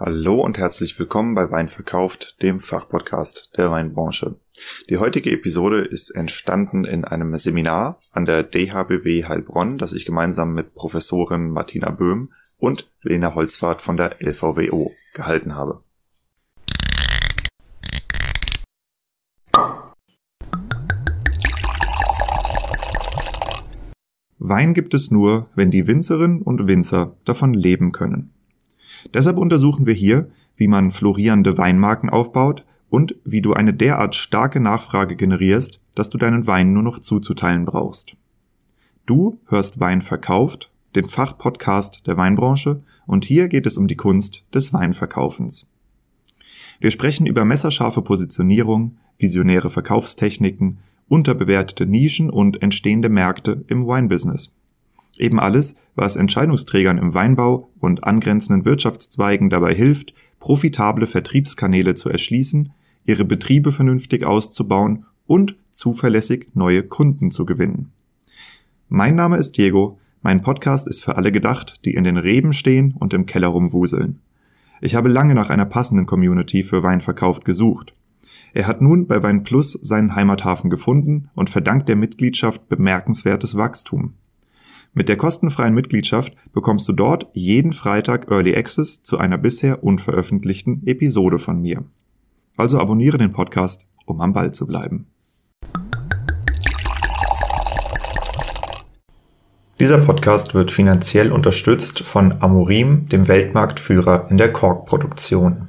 Hallo und herzlich willkommen bei Wein verkauft, dem Fachpodcast der Weinbranche. Die heutige Episode ist entstanden in einem Seminar an der DHBW Heilbronn, das ich gemeinsam mit Professorin Martina Böhm und Lena Holzfahrt von der LVWO gehalten habe. Wein gibt es nur, wenn die Winzerinnen und Winzer davon leben können. Deshalb untersuchen wir hier, wie man florierende Weinmarken aufbaut und wie du eine derart starke Nachfrage generierst, dass du deinen Wein nur noch zuzuteilen brauchst. Du hörst Wein verkauft, den Fachpodcast der Weinbranche, und hier geht es um die Kunst des Weinverkaufens. Wir sprechen über messerscharfe Positionierung, visionäre Verkaufstechniken, unterbewertete Nischen und entstehende Märkte im Wine-Business. Eben alles, was Entscheidungsträgern im Weinbau und angrenzenden Wirtschaftszweigen dabei hilft, profitable Vertriebskanäle zu erschließen, ihre Betriebe vernünftig auszubauen und zuverlässig neue Kunden zu gewinnen. Mein Name ist Diego, mein Podcast ist für alle gedacht, die in den Reben stehen und im Keller rumwuseln. Ich habe lange nach einer passenden Community für Weinverkauf gesucht. Er hat nun bei Wein Plus seinen Heimathafen gefunden und verdankt der Mitgliedschaft bemerkenswertes Wachstum. Mit der kostenfreien Mitgliedschaft bekommst du dort jeden Freitag Early Access zu einer bisher unveröffentlichten Episode von mir. Also abonniere den Podcast, um am Ball zu bleiben. Dieser Podcast wird finanziell unterstützt von Amorim, dem Weltmarktführer in der Korkproduktion.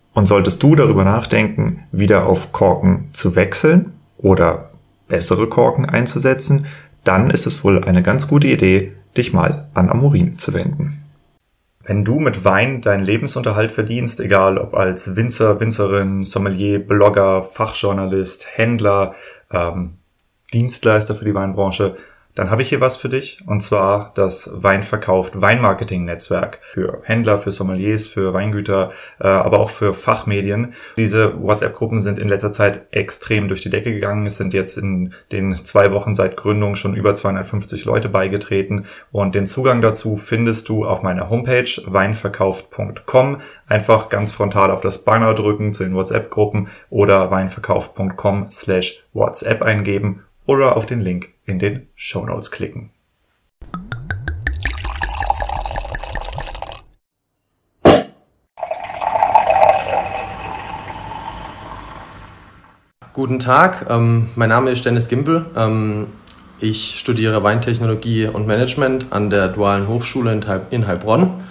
Und solltest du darüber nachdenken, wieder auf Korken zu wechseln oder bessere Korken einzusetzen, dann ist es wohl eine ganz gute Idee, dich mal an Amorin zu wenden. Wenn du mit Wein deinen Lebensunterhalt verdienst, egal ob als Winzer, Winzerin, Sommelier, Blogger, Fachjournalist, Händler, ähm, Dienstleister für die Weinbranche, dann habe ich hier was für dich und zwar das Weinverkauft Weinmarketing Netzwerk für Händler, für Sommeliers, für Weingüter, äh, aber auch für Fachmedien. Diese WhatsApp-Gruppen sind in letzter Zeit extrem durch die Decke gegangen. Es sind jetzt in den zwei Wochen seit Gründung schon über 250 Leute beigetreten und den Zugang dazu findest du auf meiner Homepage weinverkauft.com. Einfach ganz frontal auf das Banner drücken zu den WhatsApp-Gruppen oder weinverkauft.com slash WhatsApp eingeben oder auf den Link in den Show Notes klicken. Guten Tag, ähm, mein Name ist Dennis Gimbel. Ähm, ich studiere Weintechnologie und Management an der Dualen Hochschule in, Heil in Heilbronn.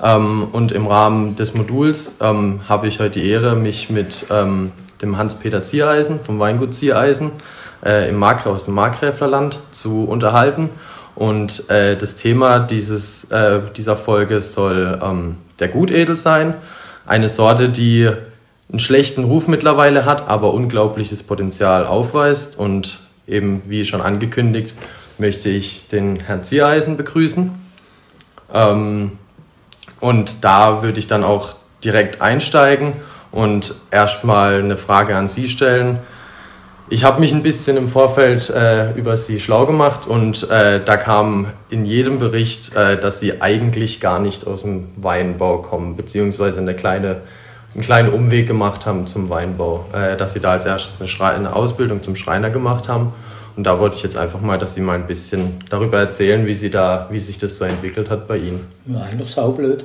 Ähm, und im Rahmen des Moduls ähm, habe ich heute die Ehre, mich mit ähm, dem Hans-Peter Ziereisen vom Weingut Ziereisen äh, im Markgraf, aus dem Markgräflerland zu unterhalten. Und äh, das Thema dieses, äh, dieser Folge soll ähm, der Gutedel sein. Eine Sorte, die einen schlechten Ruf mittlerweile hat, aber unglaubliches Potenzial aufweist. Und eben, wie schon angekündigt, möchte ich den Herrn Ziereisen begrüßen. Ähm, und da würde ich dann auch direkt einsteigen und erstmal eine Frage an Sie stellen. Ich habe mich ein bisschen im Vorfeld äh, über sie schlau gemacht und äh, da kam in jedem Bericht, äh, dass sie eigentlich gar nicht aus dem Weinbau kommen, beziehungsweise eine kleine, einen kleinen Umweg gemacht haben zum Weinbau, äh, dass sie da als erstes eine, eine Ausbildung zum Schreiner gemacht haben. Und da wollte ich jetzt einfach mal, dass Sie mal ein bisschen darüber erzählen, wie, sie da, wie sich das so entwickelt hat bei Ihnen. Ja, eigentlich saublöd.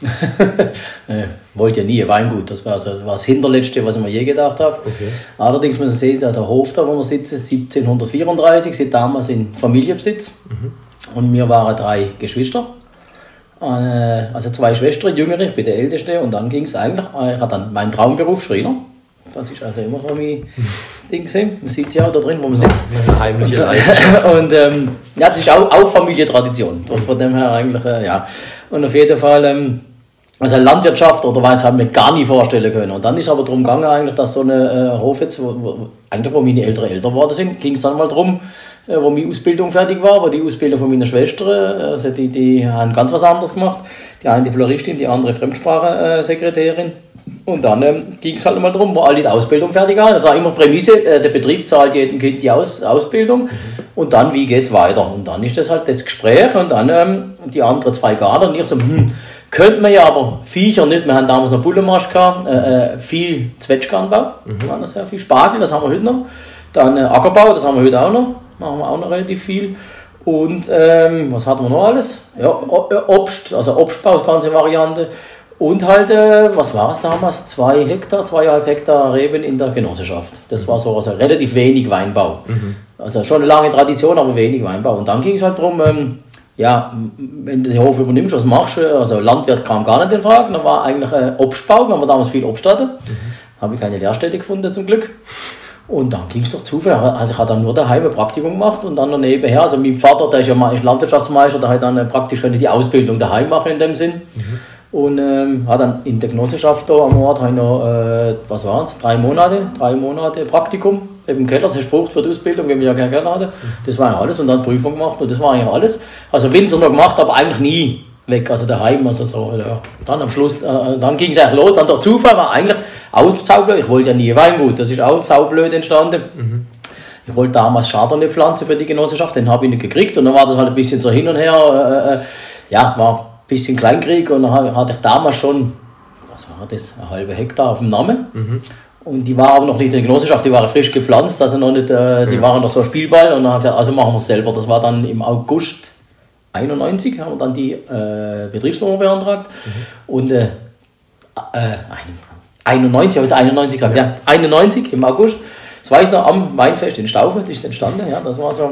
äh, wollte ja nie Weingut, das war, so, war das Hinterletzte, was ich mir je gedacht habe. Okay. Allerdings muss man sehen, der Hof, da wo wir sitzen, 1734, sind damals in Familienbesitz. Mhm. Und wir waren drei Geschwister. Äh, also zwei Schwestern, jüngere, ich bin der Älteste. Und dann ging es eigentlich, ich hatte dann meinen Traumberuf Schreiner. Das ist also immer so mein Ding gesehen. Man sieht ja auch da drin, wo man sitzt. Eine heimliche Und ähm, ja, das ist auch, auch Familientradition. Von dem her eigentlich, äh, ja. Und auf jeden Fall ähm, also Landwirtschaft oder was haben wir gar nie vorstellen können. Und dann ist aber darum gegangen, eigentlich, dass so eine äh, Hof jetzt, wo, wo, eigentlich wo meine Eltern geworden sind, ging es dann mal darum, äh, wo meine Ausbildung fertig war, wo die Ausbildung von meiner Schwester, äh, also die, die haben ganz was anderes gemacht. Die eine die Floristin, die andere Fremdsprachensekretärin. Und dann ähm, ging es halt mal darum, wo alle die Ausbildung fertig haben. Das war immer Prämisse, äh, der Betrieb zahlt jedem Kind die Aus Ausbildung. Und dann, wie geht's weiter? Und dann ist das halt das Gespräch und dann ähm, die anderen zwei Garten und ich so, hm, könnte man ja aber Viecher nicht, wir haben damals noch Bullenmarsch gehabt, äh, äh, viel Zwetschgenanbau, mhm. haben sehr viel Spargel, das haben wir heute noch. Dann äh, Ackerbau, das haben wir heute auch noch, haben wir auch noch relativ viel. Und ähm, was hatten wir noch alles? Ja, äh, Obst, also Obstbau, das ganze Variante. Und halt, äh, was war es damals? Zwei Hektar, zweieinhalb Hektar Reben in der Genossenschaft. Das war so also relativ wenig Weinbau. Mhm. Also schon eine lange Tradition, aber wenig Weinbau. Und dann ging es halt darum, ähm, ja, wenn du den Hof übernimmst, was machst du? Also Landwirt kam gar nicht in Frage. Dann war eigentlich äh, Obstbau, wenn wir damals viel Obst hatten. Mhm. Habe ich keine Lehrstelle gefunden zum Glück. Und dann ging es doch zufällig. Also ich habe dann nur daheim ein Praktikum gemacht und dann noch nebenher. Also mein Vater, der ist ja ist Landwirtschaftsmeister, der hat dann äh, praktisch die Ausbildung daheim machen in dem Sinn. Mhm. Und ähm, hat dann in der Genossenschaft da am Ort noch, äh, was waren es, drei Monate, drei Monate Praktikum im Keller zersprucht für die Ausbildung, wenn wir ja keinen Keller hatten. Das war ja alles und dann Prüfung gemacht und das war eigentlich alles. Also Winzer noch gemacht, aber eigentlich nie weg, also daheim, also so, ja. Dann am Schluss, äh, dann ging es eigentlich los, dann der Zufall war eigentlich auch saublöd, ich wollte ja nie Weingut, das ist auch saublöd entstanden. Mhm. Ich wollte damals Chardonnay pflanzen für die Genossenschaft, den habe ich nicht gekriegt und dann war das halt ein bisschen so hin und her, äh, äh, ja, war bisschen Kleinkrieg und dann hatte ich damals schon, was war das, eine halbe Hektar auf dem Namen. Mhm. Und die war aber noch nicht in der Genossenschaft, die waren frisch gepflanzt, also noch nicht, äh, die ja. waren noch so Spielball. Und dann haben wir gesagt, also machen wir es selber. Das war dann im August 91, haben wir dann die äh, Betriebsnummer beantragt. Mhm. Und äh, äh, 91, habe ich jetzt 91 gesagt, ja. ja, 91 im August. Das weiß ich noch am Weinfest in Staufe, das ist entstanden, ja, das war so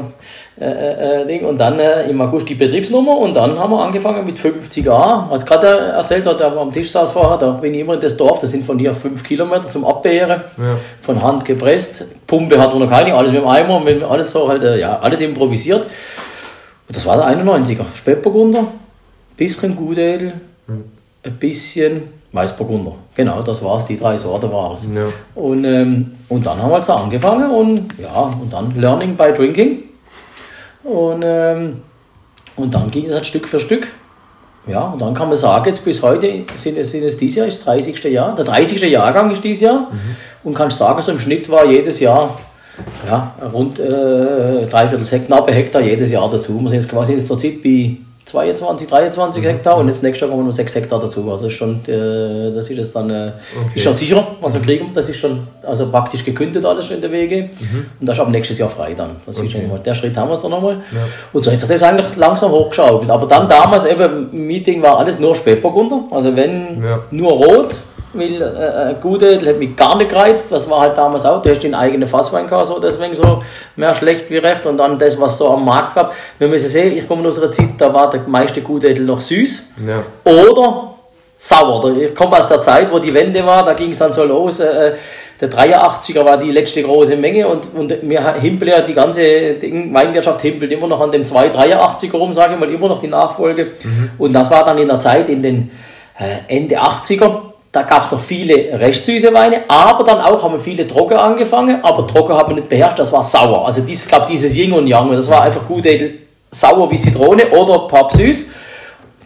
äh, äh, äh, Ding. Und dann äh, im August die Betriebsnummer und dann haben wir angefangen mit 50a. Was gerade erzählt hat, der am Tisch saß vorher, da bin ich immer in das Dorf, das sind von hier fünf Kilometer zum Abbeeren, ja. von Hand gepresst. Pumpe hat man noch keine, alles mit dem Eimer, mit alles so halt, äh, ja, alles improvisiert. Und das war der 91er. Spätburgunder, bisschen Gutedel. Ein bisschen Weißburgunder. Genau, das war's, die drei Sorten waren es. Ja. Und, ähm, und dann haben wir also angefangen und ja, und dann Learning by Drinking. Und, ähm, und dann ging es halt Stück für Stück. Ja, und dann kann man sagen, jetzt bis heute sind es, sind es dieses Jahr, ist das 30. Jahr, der 30. Jahrgang ist dieses Jahr. Mhm. Und kannst sagen, so im Schnitt war jedes Jahr ja, rund äh, dreiviertel Hektar, knappe Hektar jedes Jahr dazu. Wir sind jetzt quasi in der Zeit bei 22, 23 mhm. Hektar und jetzt nächstes Jahr kommen noch 6 Hektar dazu. Also schon, äh, das ist jetzt dann äh, okay. ist schon sicher, was wir kriegen. Das ist schon also praktisch gekündigt alles schon in der Wege. Mhm. Und das ist ab nächstes Jahr frei dann. Das okay. ist schon mal, der Schritt haben wir es dann nochmal. Ja. Und so hat das eigentlich langsam hochgeschaukelt. Aber dann damals eben, Meeting war alles nur Spätburgunder. Also wenn ja. nur rot, weil äh, äh gute, das hat mich gar nicht gereizt. Das war halt damals auch. Du hast den eigenen Fasswein gehabt, so deswegen so mehr schlecht wie recht. Und dann das, was so am Markt gab. Wir müssen sehen, ich komme aus einer Zeit, da war der meiste Gutedel noch süß. Ja. Oder sauer. Ich komme aus der Zeit, wo die Wende war, da ging es dann so los. Äh, äh der 83er war die letzte große Menge und, und wir himpeln ja die ganze Weinwirtschaft himpelt immer noch an dem 283er rum, sage ich mal, immer noch die Nachfolge. Mhm. Und das war dann in der Zeit in den äh, Ende 80er da gab es noch viele recht süße Weine, aber dann auch haben wir viele trocken angefangen, aber trocken haben wir nicht beherrscht, das war sauer. Also es gab dieses Yin und Yang und das war einfach gut edel, sauer wie Zitrone oder pappsüß.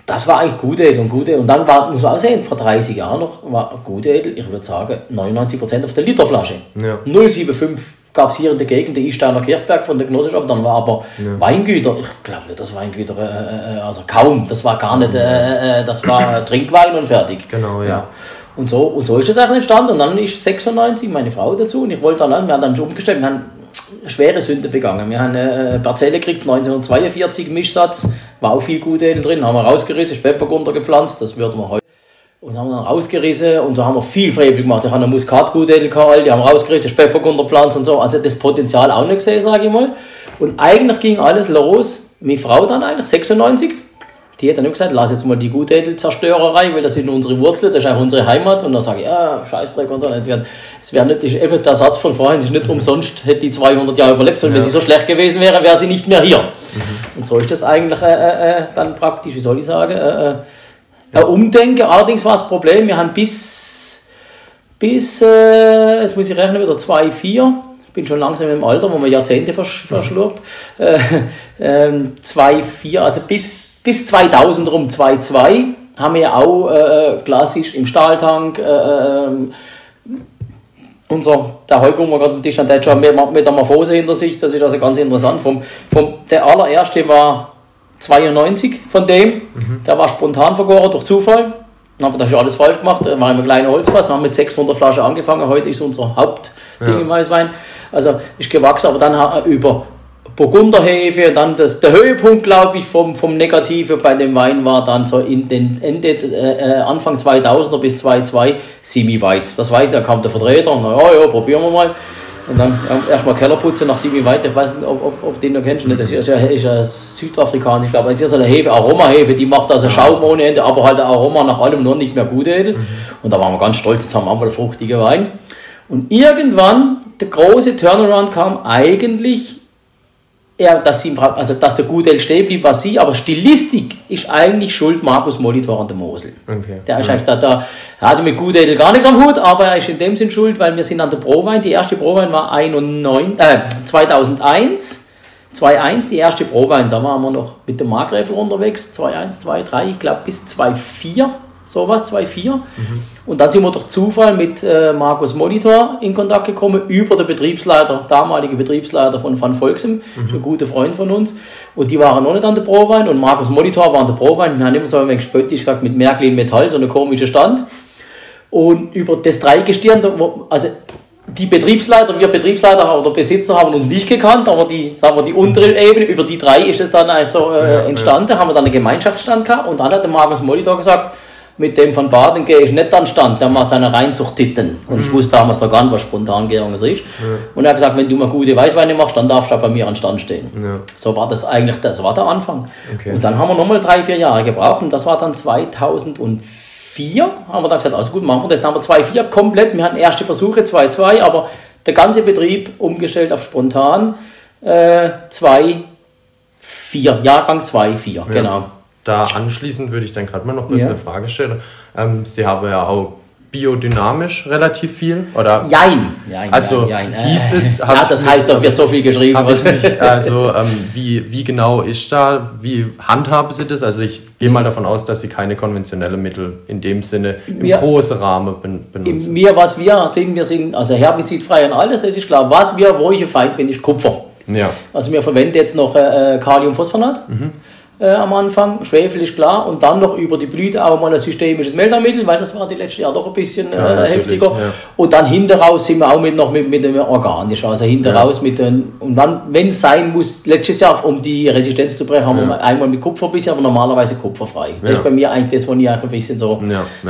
Das war eigentlich gut edel und gut edel. Und dann war, muss man auch sehen, vor 30 Jahren noch war gut edel, ich würde sagen, 99% auf der Literflasche. Ja. 075 gab es hier in der Gegend, der Isteiner Kirchberg von der Genossenschaft, dann war aber ja. Weingüter, ich glaube nicht, dass Weingüter, äh, äh, also kaum, das war gar nicht, äh, äh das war Trinkwein und fertig. Genau, ja. ja. Und so, und so ist das eigentlich entstanden. Und dann ist 96 meine Frau dazu und ich wollte dann, wir haben dann schon umgestellt, wir haben schwere Sünde begangen. Wir haben eine Parzelle gekriegt, 1942 Mischsatz, war auch viel Gutedel drin, haben wir rausgerissen, Spätburgunder gepflanzt, das würden wir heute. Und haben dann rausgerissen und da haben wir viel Frevel gemacht. Wir haben eine Muskatgutedel gehabt, die haben rausgerissen, Spätburgunder gepflanzt und so. Also das Potenzial auch nicht gesehen, sage ich mal. Und eigentlich ging alles los, meine Frau dann eigentlich, 96, die hat dann auch gesagt, lass jetzt mal die Gutädelzerstörerei, weil das sind unsere Wurzeln, das ist auch unsere Heimat. Und dann sage ich, ja, Scheißdreck und so. Und gesagt, es wäre nicht, ist eben der Satz von vorhin, es ist nicht umsonst, hätte die 200 Jahre überlebt, sondern ja. wenn sie so schlecht gewesen wäre, wäre sie nicht mehr hier. Mhm. Und so ist das eigentlich äh, äh, äh dann praktisch, wie soll ich sagen, äh, äh ja. Umdenken. Allerdings war das Problem, wir haben bis, bis äh, jetzt muss ich rechnen, wieder 2,4. Ich bin schon langsam im Alter, wo man Jahrzehnte versch verschluckt. Äh, äh, 2,4, also bis, bis 2000 rum 2,2 haben wir auch äh, klassisch im Stahltank. Äh, ähm, unser, der Heiko, der gerade am Tisch hat, der hat schon Metamorphose hinter sich. Das ist also ganz interessant. Vom, vom, der allererste war 92 von dem. Mhm. Der war spontan vergoren durch Zufall. Dann haben wir das schon alles falsch gemacht. Da war ein kleiner Holzfass. Wir haben mit 600 Flaschen angefangen. Heute ist unser Hauptding ja. im Weißwein. Also ist gewachsen, aber dann über Burgunderhefe. Dann das, der Höhepunkt, glaube ich, vom, vom Negative bei dem Wein war dann so in den Ende, äh, Anfang 2000er bis 2002 Simi White. Das weiß da kam der Vertreter. Na ja, ja, probieren wir mal. Und dann erstmal Keller putzen nach Simi White. Ich weiß nicht, ob, ob, ob den du kennst. Das ist ja, ist ja südafrikanisch, glaube ich. Das ist ja so eine Hefe, Aromahefe, die macht also Schaum ohne Ende, aber halt Aroma nach allem nur nicht mehr gut edel. Mhm. Und da waren wir ganz stolz, jetzt haben wir einmal fruchtige Wein. Und irgendwann, der große Turnaround kam eigentlich er, dass, sie, also, dass der Gudel stehen blieb, war sie, aber Stilistik ist eigentlich schuld Markus Molitor an der Mosel. Okay. Der ist ja. da, da, er hatte mit Gudel gar nichts am Hut, aber er ist in dem Sinn schuld, weil wir sind an der Prowein, die erste Prowein war 91, äh, 2001, 2.1, die erste Prowein, da waren wir noch mit dem Markgräfel unterwegs, 2.1, 2.3, ich glaube bis 2.4 sowas, 2,4. Mhm. Und dann sind wir durch Zufall mit äh, Markus Monitor in Kontakt gekommen, über den Betriebsleiter, damalige Betriebsleiter von Van Volksem, mhm. ein guter Freund von uns. Und die waren noch nicht an der Prowein und Markus Monitor war an der Prowein. Wir haben immer so ein wenig spöttisch gesagt, mit Märklin Metall, so eine komische Stand. Und über das Dreigestirn, also die Betriebsleiter, wir Betriebsleiter oder Besitzer haben uns nicht gekannt, aber die, sagen wir, die untere Ebene, über die drei ist es dann also äh, ja, entstanden, ja. haben wir dann einen Gemeinschaftsstand gehabt und dann hat der Markus Monitor gesagt, mit dem von Baden gehe ich nicht an Stand, der macht seine Reinzucht-Titten. Und ich mhm. wusste damals noch gar nicht, was Spontangärung ist. Ja. Und er hat gesagt, wenn du mal gute Weißweine machst, dann darfst du bei mir an Stand stehen. Ja. So war das eigentlich, das war der Anfang. Okay. Und dann haben wir nochmal drei, vier Jahre gebraucht und das war dann 2004, haben wir dann gesagt, also gut, machen wir das. Dann haben wir 2,4 komplett, wir hatten erste Versuche, 2,2, aber der ganze Betrieb umgestellt auf spontan, äh, 2, 4, Jahrgang 2, 4, ja. genau da anschließend würde ich dann gerade mal noch kurz ja. eine Frage stellen. Ähm, Sie haben ja auch biodynamisch relativ viel, oder? Jein. jein also jein, jein. hieß es... Ja, das mich, heißt, da wird so viel geschrieben. Mich, also ähm, wie, wie genau ist da, wie handhaben Sie das? Also ich gehe mal davon aus, dass Sie keine konventionellen Mittel in dem Sinne im wir, großen Rahmen benutzen. Mir, was wir sind, wir sind also herbizidfrei und alles, das ist klar. Was wir, wo ich ein Feind bin, ist Kupfer. Ja. Also wir verwenden jetzt noch äh, äh Kaliumphosphonat. Mhm äh, am Anfang. Schwefel ist klar und dann noch über die Blüte auch mal ein systemisches Meldermittel, weil das war die letzten Jahre doch ein bisschen äh, ja, heftiger. Ja. Und dann hinter raus sind wir auch mit, noch mit, mit dem organisch, also hinter ja. mit den, und dann, wenn es sein muss, letztes Jahr, um die Resistenz zu brechen, haben wir einmal mit Kupfer bisschen, aber normalerweise kupferfrei. Das ist bei mir eigentlich das, wo ich ein bisschen so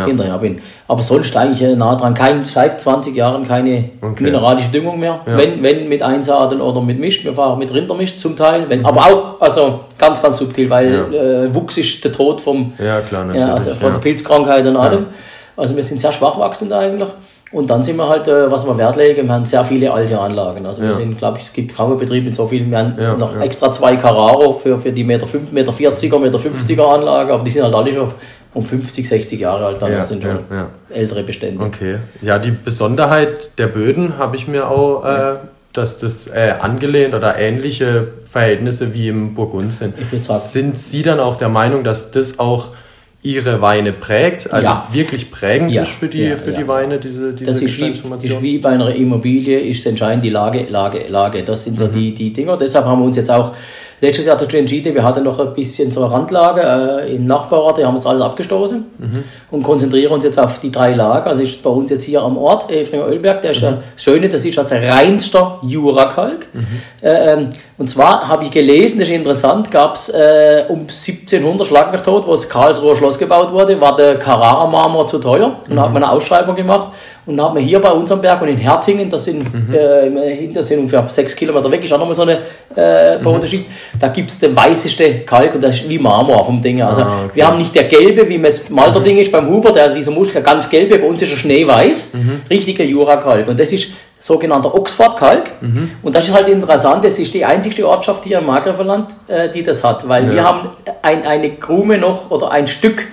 hinterher bin. Aber sonst eigentlich äh, nah dran, kein, seit 20 Jahren keine okay. mineralische Düngung mehr. Wenn, wenn mit Einsaaten oder mit Mischt, wir fahren mit Rindermischt zum Teil, wenn, aber auch, also ganz, ganz subtil, weil ja. äh, Wuchs ist der Tod vom, ja, klar, ja, also von der Pilzkrankheit und allem. Also wir sind sehr schwach wachsend eigentlich. Und dann sind wir halt, äh, was wir Wert legen, wir haben sehr viele alte Anlagen. Also wir sind, glaube ich, es gibt kaum Betriebe mit so vielen. Wir haben noch extra zwei Carraro für, für die Meter 5, Meter 40er, Meter 50er mhm. Anlage, aber die sind halt alle schon um 50, 60 Jahre alt, dann das sind schon ältere Bestände. Okay. Ja, die Besonderheit der Böden habe ich mir auch äh, dass das äh, angelehnt oder ähnliche Verhältnisse wie im Burgund sind. Sind Sie dann auch der Meinung, dass das auch Ihre Weine prägt, also ja. wirklich prägend ja. ist für die, ja, für die Weine, diese, diese das ist wie, ist wie bei einer Immobilie, ist entscheidend die Lage, Lage, Lage. Das sind so mhm. die, die Dinger. Deshalb haben wir uns jetzt auch Letztes Jahr dazu entschieden, wir hatten noch ein bisschen so eine Randlage äh, im Nachbarort, die haben jetzt alles abgestoßen mhm. und konzentrieren uns jetzt auf die drei Lager. Also ist bei uns jetzt hier am Ort, Efringer Ölberg, der ist mhm. Schöne, das ist also reinster Jurakalk. Mhm. Äh, ähm, und zwar habe ich gelesen, das ist interessant, gab es äh, um 1700 Schlag mich tot, wo das Karlsruher Schloss gebaut wurde, war der Carrara-Marmor zu teuer und mhm. hat man eine Ausschreibung gemacht und haben wir hier bei unserem Berg und in Hertingen, das sind, mhm. äh, hinter sind ungefähr sechs Kilometer weg, ist auch nochmal so ein äh, mhm. Unterschied. Da gibt es den weißeste Kalk und das ist wie Marmor vom Ding. Also ah, okay. wir haben nicht der gelbe, wie man jetzt Malter Ding mhm. ist beim Huber, der dieser Muskel ganz gelbe, bei uns ist er schneeweiß, mhm. richtiger Jura-Kalk. Und das ist sogenannter Oxford-Kalk. Mhm. Und das ist halt interessant, das ist die einzigste Ortschaft hier im Maghreb äh, die das hat, weil ja. wir haben ein, eine Krume noch oder ein Stück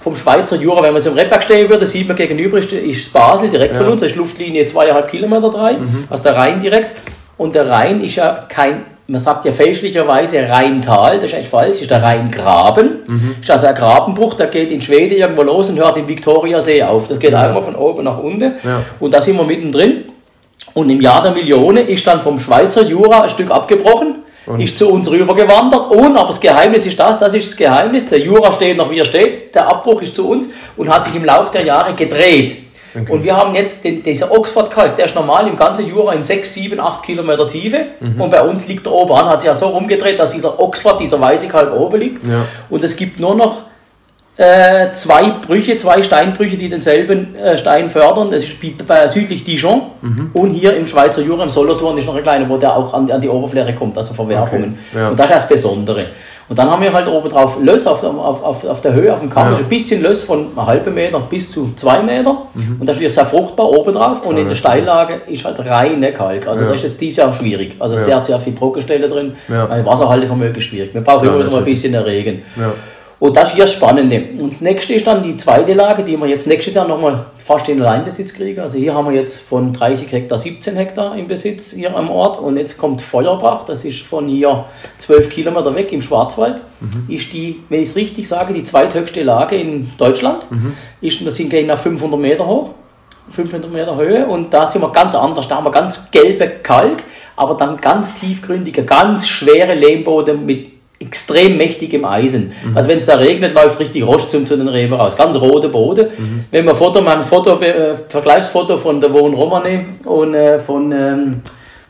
vom Schweizer Jura, wenn man jetzt im Redberg stehen würde, sieht man gegenüber ist, ist Basel direkt ja. von uns, das ist Luftlinie zweieinhalb Kilometer drei, mhm. also der Rhein direkt. Und der Rhein ist ja kein, man sagt ja fälschlicherweise Rheintal, das ist eigentlich falsch, ist der Rheingraben. Mhm. ist also ein Grabenbruch, der geht in Schweden irgendwo los und hört im Viktoriasee auf. Das geht ja. einmal von oben nach unten. Ja. Und da sind wir mittendrin. Und im Jahr der Millionen ist dann vom Schweizer Jura ein Stück abgebrochen und ist zu uns rübergewandert. Und, aber das Geheimnis ist das, das ist das Geheimnis. Der Jura steht noch wie er steht, der Abbruch ist zu uns und hat sich im Laufe der Jahre gedreht. Okay. Und wir haben jetzt den, dieser Oxford-Kalk, der ist normal im ganzen Jura in 6, 7, 8 Kilometer Tiefe. Mhm. Und bei uns liegt er oben an, hat sich ja so rumgedreht, dass dieser Oxford, dieser weiße Kalk oben liegt. Ja. Und es gibt nur noch äh, zwei Brüche, zwei Steinbrüche, die denselben äh, Stein fördern. Das ist bei, südlich Dijon mhm. und hier im Schweizer Jura, im Solothurn, ist noch ein kleiner, wo der auch an, an die Oberfläche kommt, also Verwerfungen. Okay. Ja. Und das ist das Besondere. Und dann haben wir halt oben drauf Löss auf, auf, auf, auf der Höhe, auf dem Kamm, ja. ein bisschen Löss von einem halben Meter bis zu zwei Meter. Mhm. Und das ist sehr fruchtbar oben drauf. Und ja, in der Steillage ist halt reine Kalk. Also ja. das ist jetzt dieses Jahr schwierig. Also sehr, sehr viel Trockenstelle drin. Ja. Wasserhaltevermögen ist schwierig. Wir brauchen immer wieder mal ein bisschen Regen. Und das ist hier das Spannende. Und das nächste ist dann die zweite Lage, die wir jetzt nächstes Jahr nochmal fast in Alleinbesitz kriegen. Also hier haben wir jetzt von 30 Hektar 17 Hektar im Besitz hier am Ort. Und jetzt kommt Feuerbach, das ist von hier 12 Kilometer weg im Schwarzwald. Mhm. Ist die, wenn ich es richtig sage, die zweithöchste Lage in Deutschland. Mhm. Ist, wir sind nach 500 Meter hoch. 500 Meter Höhe und da sind wir ganz anders. Da haben wir ganz gelbe Kalk, aber dann ganz tiefgründige, ganz schwere Lehmboden mit extrem mächtigem Eisen. Mhm. Also wenn es da regnet, läuft richtig Rostzum zu den Reben raus. Ganz rote Boden. Mhm. Wenn man Foto, mal ein Foto, äh, Vergleichsfoto von der Wohn Romane und äh, von, ähm,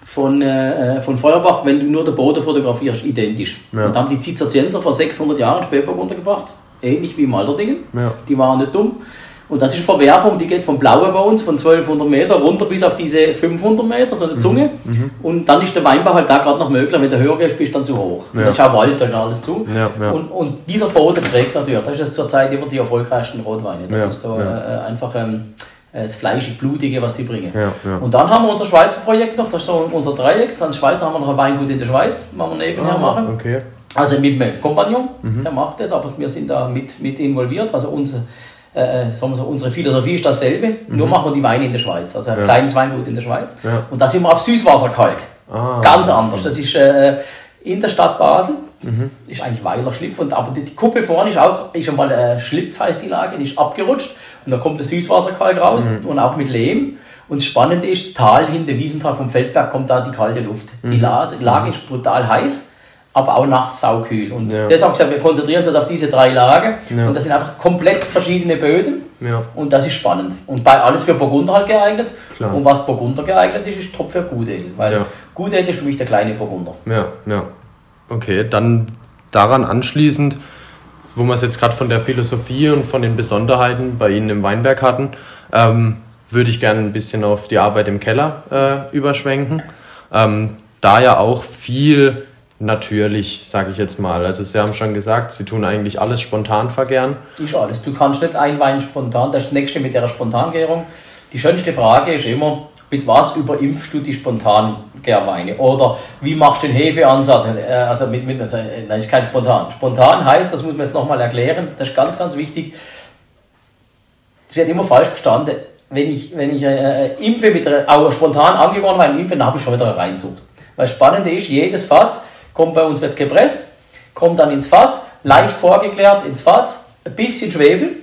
von, äh, von Feuerbach, wenn du nur den Boden fotografierst, identisch. Ja. Und da haben die Zisterzienser vor 600 Jahren Spätburg untergebracht. Ähnlich wie im Alterdingen. Ja. Die waren nicht dumm. Und das ist eine Verwerfung, die geht vom Blauen bei uns, von 1200 Meter runter bis auf diese 500 Meter, so eine mhm. Zunge. Mhm. Und dann ist der Weinbau halt da gerade noch möglich. Wenn du höher gehst, bist du dann zu hoch. Ja. Dann ist auch Wald, da ist alles zu. Ja, ja. Und, und, dieser Boden prägt natürlich. Das ist zurzeit immer die erfolgreichsten Rotweine. Das ist so äh, einfach ähm, das fleischig-blutige, was die bringen. Und dann haben wir unser Schweizer Projekt noch, das ist so unser Dreieck. Dann Schweiz haben wir noch ein Weingut in der Schweiz, was wir nebenher ah, machen. Okay. Also mit meinem Kompagnon, mhm. der macht das, aber wir sind da mit, mit involviert. Also unser äh, äh, sagen wir so, unsere Philosophie ist dasselbe, mhm. nur machen wir die Weine in der Schweiz, also ein ja. kleines Weingut in der Schweiz. Ja. Und da sind wir auf Süßwasserkalk. Ah, Ganz anders. Das ist äh, in der Stadt Basel. Mhm. Ist eigentlich Weiler Schlipf. Und, aber die, die Kuppe vorne ist auch ist einmal äh, Schlipf, heißt die Lage, die ist abgerutscht. Und da kommt der Süßwasserkalk raus mhm. und auch mit Lehm. Und das Spannende ist, das Tal hinter Wiesental vom Feldberg kommt da die kalte Luft. Die mhm. Lage ist brutal heiß aber auch nachts saukühl. Und ja. deshalb gesagt, wir konzentrieren uns auf diese drei Lagen ja. und das sind einfach komplett verschiedene Böden ja. und das ist spannend. Und bei alles für Burgunder halt geeignet Klar. und was Burgunder geeignet ist, ist top für Gutedel, weil ja. Gutedel ist für mich der kleine Burgunder. Ja, ja. Okay, dann daran anschließend, wo wir es jetzt gerade von der Philosophie und von den Besonderheiten bei Ihnen im Weinberg hatten, ähm, würde ich gerne ein bisschen auf die Arbeit im Keller äh, überschwenken. Ähm, da ja auch viel natürlich, sage ich jetzt mal. Also Sie haben schon gesagt, Sie tun eigentlich alles spontan vergären. Ist alles. Du kannst nicht ein Wein spontan. Das nächste mit der Spontangärung. Die schönste Frage ist immer, mit was überimpfst du die Spontangärweine? Oder wie machst du den Hefeansatz? Äh, also mit, mit also, äh, nein, ist kein Spontan. Spontan heißt, das muss man jetzt nochmal erklären, das ist ganz, ganz wichtig. Es wird immer falsch verstanden. Wenn ich, wenn ich äh, äh impfe mit auch spontan angegoren Wein impfe, dann habe ich schon wieder eine Reinzucht. Weil das Spannende ist, jedes Fass kommt bei uns, wird gepresst, kommt dann ins Fass, leicht vorgeklärt ins Fass, ein bisschen Schwefel.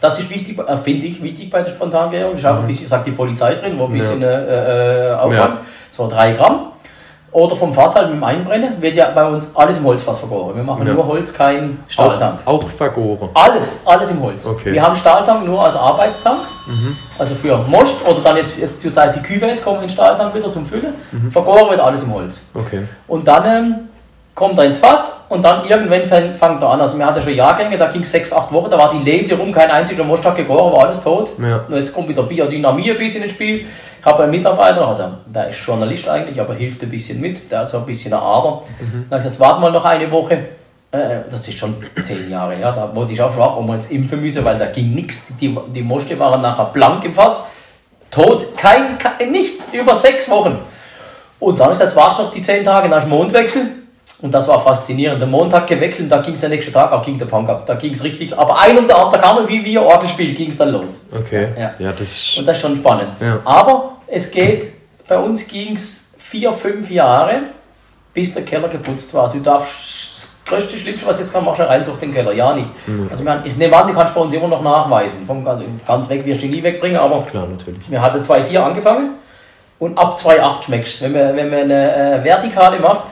Das ist wichtig, äh, finde ich wichtig bei der Spontangärung. Ich habe ein mhm. bisschen, sagt die Polizei drin, wo ein bisschen ja. äh, äh Aufwand, ja. so drei Gramm. Oder vom Fass halt mit dem Einbrennen wird ja bei uns alles im Holzfass vergoren. Wir machen ja. nur Holz, kein Stahltank. Auch, auch, vergoren? Alles, alles im Holz. Okay. Wir haben Stahltank nur als Arbeitstanks, mhm. also für Most oder dann jetzt, jetzt zur Zeit die Cuvées kommen in Stahltank wieder zum Füllen. Mhm. Vergoren wird alles im Holz. Okay. Und dann ähm, kommt er ins Fass und dann irgendwann fängt er an. Also wir hatten schon Jahrgänge, da ging es sechs, acht Wochen, da war die Lese rum, kein einziger Most hat gegoren, war alles tot. Ja. Und jetzt kommt wieder Biodynamie ein bisschen ins Spiel. Ich habe einen Mitarbeiter, also der ist Journalist eigentlich, aber hilft ein bisschen mit, der hat so ein bisschen eine Ader. Mhm. Dann habe ich gesagt, warten wir noch eine Woche. Äh, das ist schon zehn Jahre her, da wurde ich auch schwach, um uns impfen müssen, weil da ging nichts. Die, die Moste waren nachher blank im Fass, tot, kein, kein nichts, über sechs Wochen. Und dann ist jetzt wartest noch die zehn Tage nach Mondwechsel Und das war faszinierend. Der Montag gewechselt, da ging es der nächste Tag, auch ging der Punk ab. Da ging es richtig. Aber ein und der andere kam wie wir Orgelspiel, ging es dann los. Okay. Ja. Ja, das ist. Und das ist schon spannend. Ja. Aber es geht, bei uns ging es vier, fünf Jahre, bis der Keller geputzt war. Also du darfst, das größte, schlimmste, was jetzt kann, machst du eine Reinzucht in den Keller. Ja, nicht. Mhm. Also wir haben- ich nehme an, die kannst du bei uns immer noch nachweisen. Vom, also ganz weg wirst du nie wegbringen, aber Klar, natürlich. wir hatten 2,4 angefangen und ab 2,8 schmeckst du Wenn man, wenn man eine äh, Vertikale macht,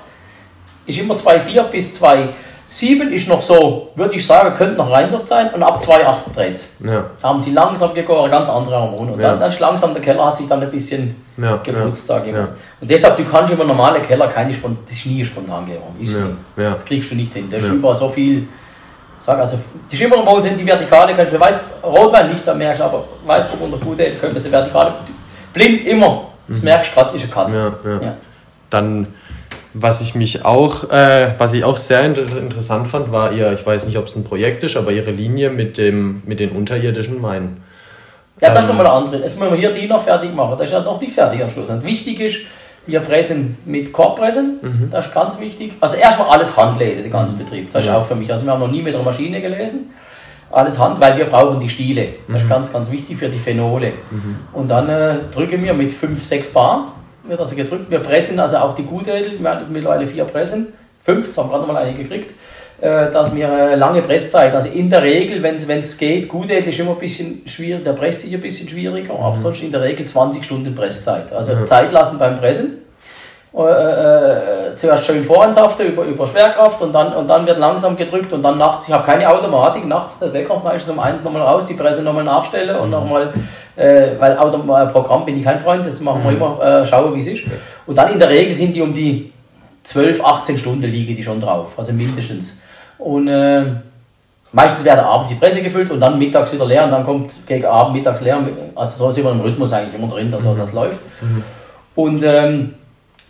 ist immer 2,4 bis 2,7 ist noch so, würde ich sagen, könnte noch Reinzucht sein und ab 2,8 dreht es. Ja. Da haben sie langsam gegoren, ganz andere Hormone. Und Ja. dann, dann ist langsam der Keller hat sich dann ein bisschen Ja, geputzt, ja, sage ich mal. ja. Und deshalb, du kannst immer normale Keller, keine Spont das ist nie spontan Gärung. Ist Ja, nie. ja. Das kriegst du nicht hin. Da ist Ja. über so viel, sag also, die Schimmer bei uns sind die Vertikale, kannst du weiß, Rotwein nicht, da merkst du, aber Weißburgunder, Gute, können jetzt Vertikale, blind immer. Das merkst du gerade, ist ein Cut. Mhm. Ja, ja. Ja. Dann, was ich mich auch, äh, was ich auch sehr inter interessant fand, war ihr, ich weiß nicht, ob es ein Projekt ist, aber ihre Linie mit dem, mit den unterirdischen Weinen. Ja, das ist Ähm, nochmal eine andere. Jetzt müssen wir hier die noch fertig machen. Das ist ja noch nicht fertig am Schluss. Und wichtig ist, wir pressen mit Korbpressen. Mhm. Das ist ganz wichtig. Also erstmal alles Handlesen, den ganzen Betrieb. Das ist auch für mich. Also wir haben noch nie mit einer Maschine gelesen. Alles Hand, weil wir brauchen die Stiele. Das Mhm. ist ganz, ganz wichtig für die Phenole. Und dann äh, drücken wir mit 5, 6 Bar. Wird also gedrückt. Wir pressen also auch die Gutädel. Wir haben jetzt mittlerweile vier Pressen. Fünf, jetzt haben wir gerade noch mal eine gekriegt. Äh, dass wir äh, lange Presszeit, also in der Regel, wenn es geht, Gutädel ist immer ein bisschen schwierig, der presst sich ein bisschen schwieriger, aber sonst in der Regel 20 Stunden Presszeit. Also Zeit lassen beim Pressen. Äh, äh, zuerst schön voransaften über, über Schwerkraft und dann, und dann wird langsam gedrückt und dann nachts, ich habe keine Automatik, nachts der Wecker meistens um eins nochmal raus, die Presse nochmal nachstellen und nochmal, äh, weil Auto, äh, Programm bin ich kein Freund, das machen wir immer, äh, schauen wie es ist. Und dann in der Regel sind die um die 12, 18 Stunden liegen die schon drauf, also mindestens. Und äh, meistens werden abends die Presse gefüllt und dann mittags wieder leer und dann kommt gegen Abend mittags leer. Also so sind wir im Rhythmus eigentlich immer drin, dass so das läuft. Und, ähm,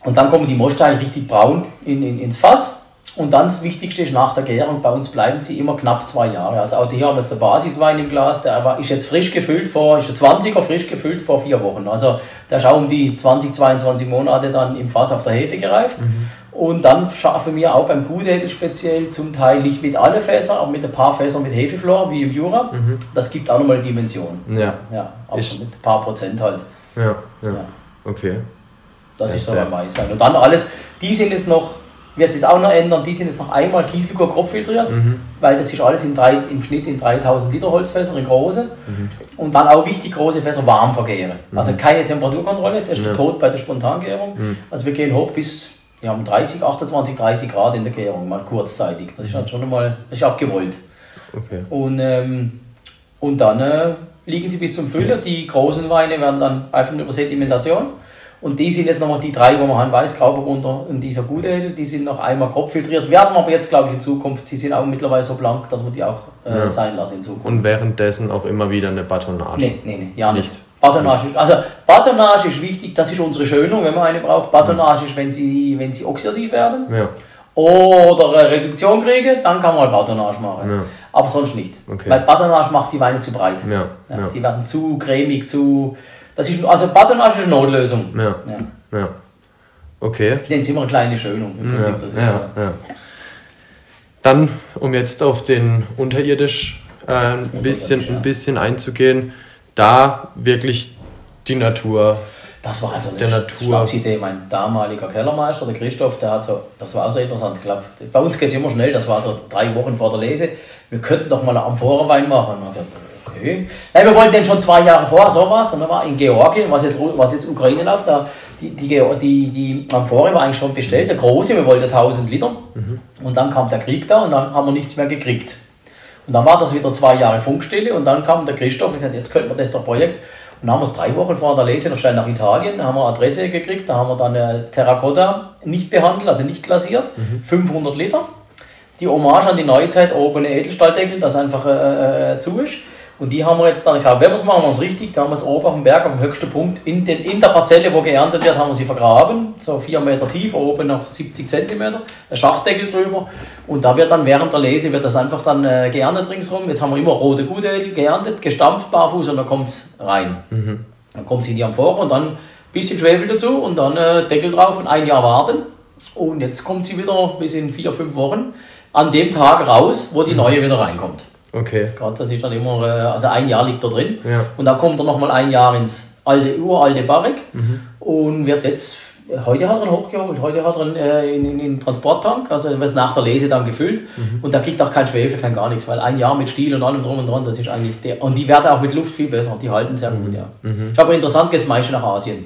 und dann kommen die Moschteile richtig braun in, in, ins Fass. Und dann das Wichtigste ist nach der Gärung, bei uns bleiben sie immer knapp zwei Jahre. Also auch hier haben wir jetzt der Basiswein im Glas, der war, ist jetzt frisch gefüllt vor, ist ein 20er frisch gefüllt vor vier Wochen. Also der ist auch um die 20, 22 Monate dann im Fass auf der Hefe gereift. Und dann schaffen wir auch beim Gutedel speziell zum Teil nicht mit alle Fässer, aber mit ein paar Fässern mit Hefeflor, wie im Jura. Das gibt auch nochmal eine Dimension. Ja, Ja, aber Ist- mit ein paar Prozent halt. ja, ja. Ja. Okay. Das Ja, ist beim Weißwein. Und dann alles, die sind jetzt noch, wird es jetzt auch noch ändern, die sind jetzt noch einmal Kieselgur kropffiltriert, Mhm. weil das ist alles in drei, im Schnitt in 3000 Liter Holzfässer, in große. Mhm. Und dann auch wichtig, große Fässer warm vergären. Also keine Temperaturkontrolle, das ist der Tod bei der Spontangärung. Mhm. Also wir gehen hoch bis, wir haben 30, 28, 30 Grad in der Gärung, mal kurzzeitig. Das ist halt schon einmal, das ist auch gewollt. Okay. Und, ähm, und dann äh, liegen sie bis zum Füllen. Die großen Weine werden dann einfach nur über Sedimentation. Und die sind jetzt nochmal die drei, wo wir haben, Weiß, Grauburgunder und dieser Gutedel, die sind noch einmal kopffiltriert. Werden aber jetzt, glaube ich, in Zukunft, die sind auch mittlerweile so blank, dass wir die auch äh, Ja. sein lassen in Zukunft. Und währenddessen auch immer wieder eine Batonage. Nee, nee, nee, ja nicht. Nicht. Batonage, ist- also Batonage ist wichtig, das ist unsere Schönung, wenn man eine braucht. Batonage ist, wenn sie, wenn sie oxidativ werden Ja, oder eine Reduktion kriegen, dann kann man mal Batonage machen. Ja. Aber sonst nicht. Okay. Weil Batonage macht die Weine zu breit. Ja, ja. Sie werden zu cremig, zu. Das ist, also Batonage ist eine Notlösung. Ja, Ja. ja. Okay. Ich nenne es immer eine kleine Schönung. Im Ja, Prinzip, ist ja, ja. Dann, um jetzt auf den unterirdisch äh, ein, bisschen, ja. ein bisschen einzugehen, da wirklich die Natur. Das war also eine Der Natur. Mein damaliger Kellermeister, der Christoph, der hat so, das war auch so interessant. Ich glaub, bei uns geht es immer schnell, das war so drei Wochen vor der Lese. Wir könnten doch mal einen Amphorenwein machen. Und okay. Nein, wir wollten den schon zwei Jahre vorher, sowas. Und dann war in Georgien, was jetzt, was jetzt Ukraine läuft, da, die, die, die, die Amphore war eigentlich schon bestellt, der große, wir wollten 1000 Liter. Und dann kam der Krieg da und dann haben wir nichts mehr gekriegt. Und dann war das wieder zwei Jahre Funkstille und dann kam der Christoph und gesagt, jetzt könnten wir das doch Projekt. Und dann haben wir es drei Wochen vor der Lese noch schnell nach Italien, da haben wir Adresse gekriegt, da haben wir dann äh, Terracotta nicht behandelt, also nicht glasiert, 500 Liter. Die Hommage an die Neuzeit, oben Edelstahldeckel, das einfach äh, äh, zu ist. Und die haben wir jetzt dann, ich glaube, wenn wir es machen, machen wir es richtig. Da haben wir es oben auf dem Berg, auf dem höchsten Punkt, in, den, in der Parzelle, wo geerntet wird, haben wir sie vergraben. So vier Meter tief, oben noch 70 Zentimeter, ein Schachtdeckel drüber. Und da wird dann während der Lese, wird das einfach dann äh, geerntet ringsherum. Jetzt haben wir immer rote Gutädel geerntet, gestampft barfuß und dann kommt es rein. Dann kommt es in die Amphore und dann ein bisschen Schwefel dazu und dann äh, Deckel drauf und ein Jahr warten. Und jetzt kommt sie wieder bis in vier, fünf Wochen an dem Tag raus, wo die neue wieder reinkommt. Okay. Gerade das ist dann immer, äh, also ein Jahr liegt da drin. Ja. Und dann kommt er nochmal ein Jahr ins alte, uralte Barrik und wird jetzt, heute hat er ihn hochgeholt, heute hat er ihn äh, in, in, den Transporttank, also wird es nach der Lese dann gefüllt und da kriegt auch kein Schwefel, kein gar nichts, weil ein Jahr mit Stiel und allem drum und dran, das ist eigentlich der, und die werden auch mit Luft viel besser, die halten sehr gut, ja. Ich habe interessant, jetzt meiste nach Asien.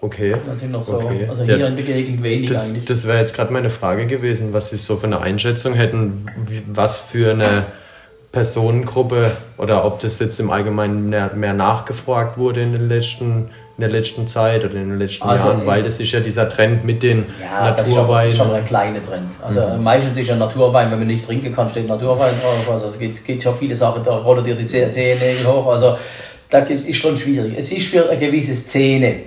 Okay. Da sind noch so, Okay. also Ja, hier in der Gegend wenig Das, eigentlich. das wäre jetzt gerade meine Frage gewesen, was Sie so für eine Einschätzung hätten, was für eine Personengruppe oder ob das jetzt im Allgemeinen mehr, mehr nachgefragt wurde in den letzten in der letzten Zeit oder in den letzten Also Jahren, weil das ist ja dieser Trend mit den Ja, das ist schon, Naturweinen. schon ein kleiner Trend. Also meistens ist ja Naturwein, wenn man nicht trinken kann, steht Naturwein drauf. Also es geht, geht schon viele Sachen, da rollen dir die Zehennägel hoch. Also da ist ist schon schwierig. Es ist für eine gewisse Szene.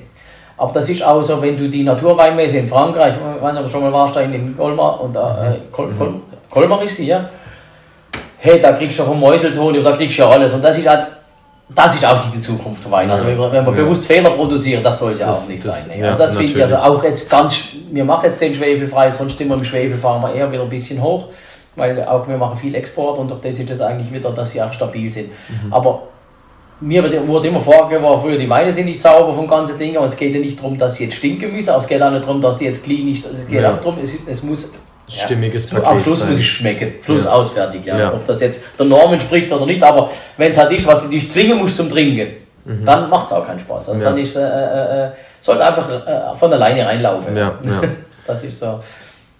Aber das ist auch so, wenn du die Naturweinmesse in Frankreich, ich weiß nicht, ob du schon mal warst, da in Colmar, und da, äh, Col, Col, Colmar ist sie, ja? Hey, da kriegst du vom Mäuselton, da kriegst du ja alles. Und das ist halt, das ist auch die Zukunft von Wein. Also wenn wir, wenn wir Ja. bewusst Fehler produzieren, das soll ja Das- auch nicht das- sein. ne? ja, Also das finde ich also auch jetzt ganz, wir machen jetzt den schwefelfrei, sonst sind wir im Schwefel, fahren wir eher wieder ein bisschen hoch, weil auch wir machen viel Export und durch das ist es eigentlich wieder, dass sie auch stabil sind. Mhm. Aber mir wurde immer vorgeworfen, früher die Weine sind nicht sauber vom ganzen Ding, und es geht ja nicht darum, dass sie jetzt stinken müssen, aber es geht auch nicht darum, dass die jetzt clean nicht, es geht Ja. auch darum, es, es muss Stimmiges ja, am Paket Schluss sein. muss es schmecken, Schluss Ja. aus, fertig, ja. Ja. Ob das jetzt der Norm entspricht oder nicht, aber wenn es halt ist, was du dich zwingen musst zum Trinken, dann macht es auch keinen Spaß. Also Mhm. Dann ist äh, äh, äh, sollte einfach äh, von alleine reinlaufen. Ja, ja. Das ist so.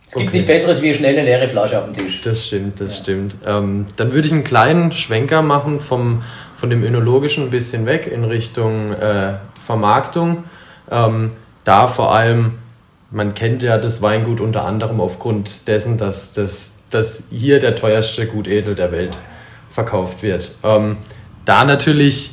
Es gibt Okay. nicht Besseres wie eine schnelle leere Flasche auf dem Tisch. Das stimmt, das stimmt. Ähm, dann würde ich einen kleinen Schwenker machen vom, von dem Önologischen ein bisschen weg in Richtung äh, Vermarktung. Ähm, da vor allem, man kennt ja das Weingut unter anderem aufgrund dessen, dass, dass, dass hier der teuerste Gutedel der Welt verkauft wird. Ähm, da natürlich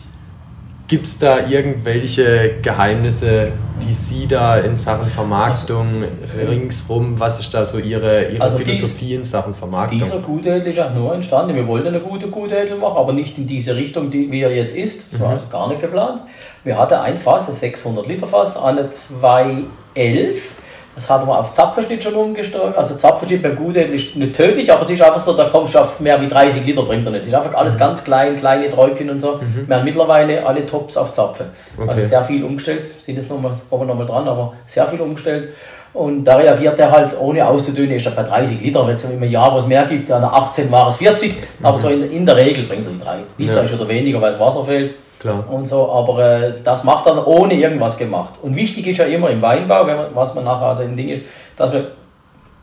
Gibt es da irgendwelche Geheimnisse, die Sie da in Sachen Vermarktung ringsrum, was ist da so Ihre, Ihre Also dies- Philosophie in Sachen Vermarktung? Dieser Gutedel ist auch nur entstanden. Wir wollten eine gute Gutedel machen, aber nicht in diese Richtung, die, wie er jetzt ist. Das war Mhm. also gar nicht geplant. Wir hatten ein Fass, ein 600 Liter Fass, eine 211. Das hatten wir auf Zapfenschnitt schon umgestellt. Also Zapfenschnitt beim Gutedel ist nicht tödlich, aber es ist einfach so, da kommst du auf mehr wie 30 Liter, bringt er nicht. Es ist einfach Mhm. alles ganz klein, kleine Träubchen und so. Wir haben mittlerweile alle Tops auf Zapfe. Also Okay. sehr viel umgestellt, sind jetzt nochmal, kommen wir nochmal dran, aber sehr viel umgestellt. Und da reagiert er halt ohne auszudünnen, ist er bei 30 Liter. Wenn es im Jahr was mehr gibt, an 18 war es 40, aber so in, in der Regel bringt er die drei. Dieser Ja. ist wieder weniger, weil das Wasser fehlt. Klar. Und so, aber äh, das macht dann ohne irgendwas gemacht. Und wichtig ist ja immer im Weinbau, wenn man, was man nachher also ein Ding ist, dass man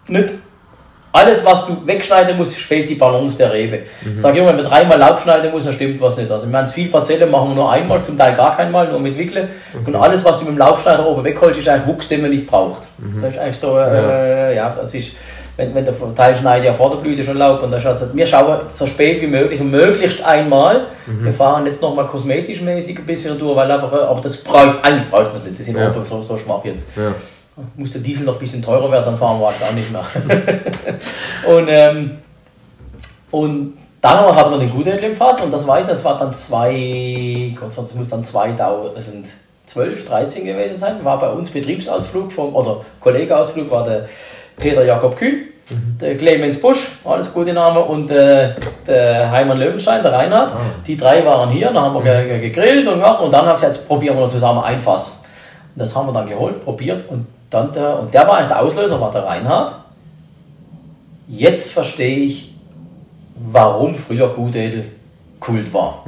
nicht alles, was du wegschneiden musst, fehlt die Balance der Rebe. Ich sage immer, wenn man dreimal Laub schneiden muss, dann stimmt was nicht. Also, wir haben viel Parzellen, machen wir nur einmal, zum Teil gar keinmal, nur mit Wickle. Und alles, was du mit dem Laubschneider oben wegholst, ist eigentlich Wuchs, den man nicht braucht. Das ist eigentlich so, äh, ja. das ist, wenn, wenn der Teil schneidet ja vor der Blüte schon Laub. Und ist also, wir schauen so spät wie möglich und möglichst einmal. Wir fahren jetzt nochmal kosmetisch mäßig ein bisschen durch, weil einfach, äh, aber das braucht, eigentlich braucht man es nicht. Das ist in Ja. Ordnung, so, so schwach jetzt Ja. muss der Diesel noch ein bisschen teurer werden, dann fahren wir halt auch nicht mehr. und, ähm, und dann hatten wir den im Fass und das weiß ich, das war dann zwei, Gott, das muss dann 2012, 13 gewesen sein, war bei uns Betriebsausflug vom, oder Kollegeausflug war der Peter Jakob Kühn, der Clemens Busch, alles gute Name, und äh, der Heimann Löwenstein, der Reinhard. Die drei waren hier, dann haben wir ge- gegrillt und, gemacht und dann habe ich gesagt, jetzt probieren wir noch zusammen ein Fass. Und das haben wir dann geholt, probiert und dann der, und der war eigentlich der Auslöser, war der Reinhard. Jetzt verstehe ich, warum früher Gutedel Kult war.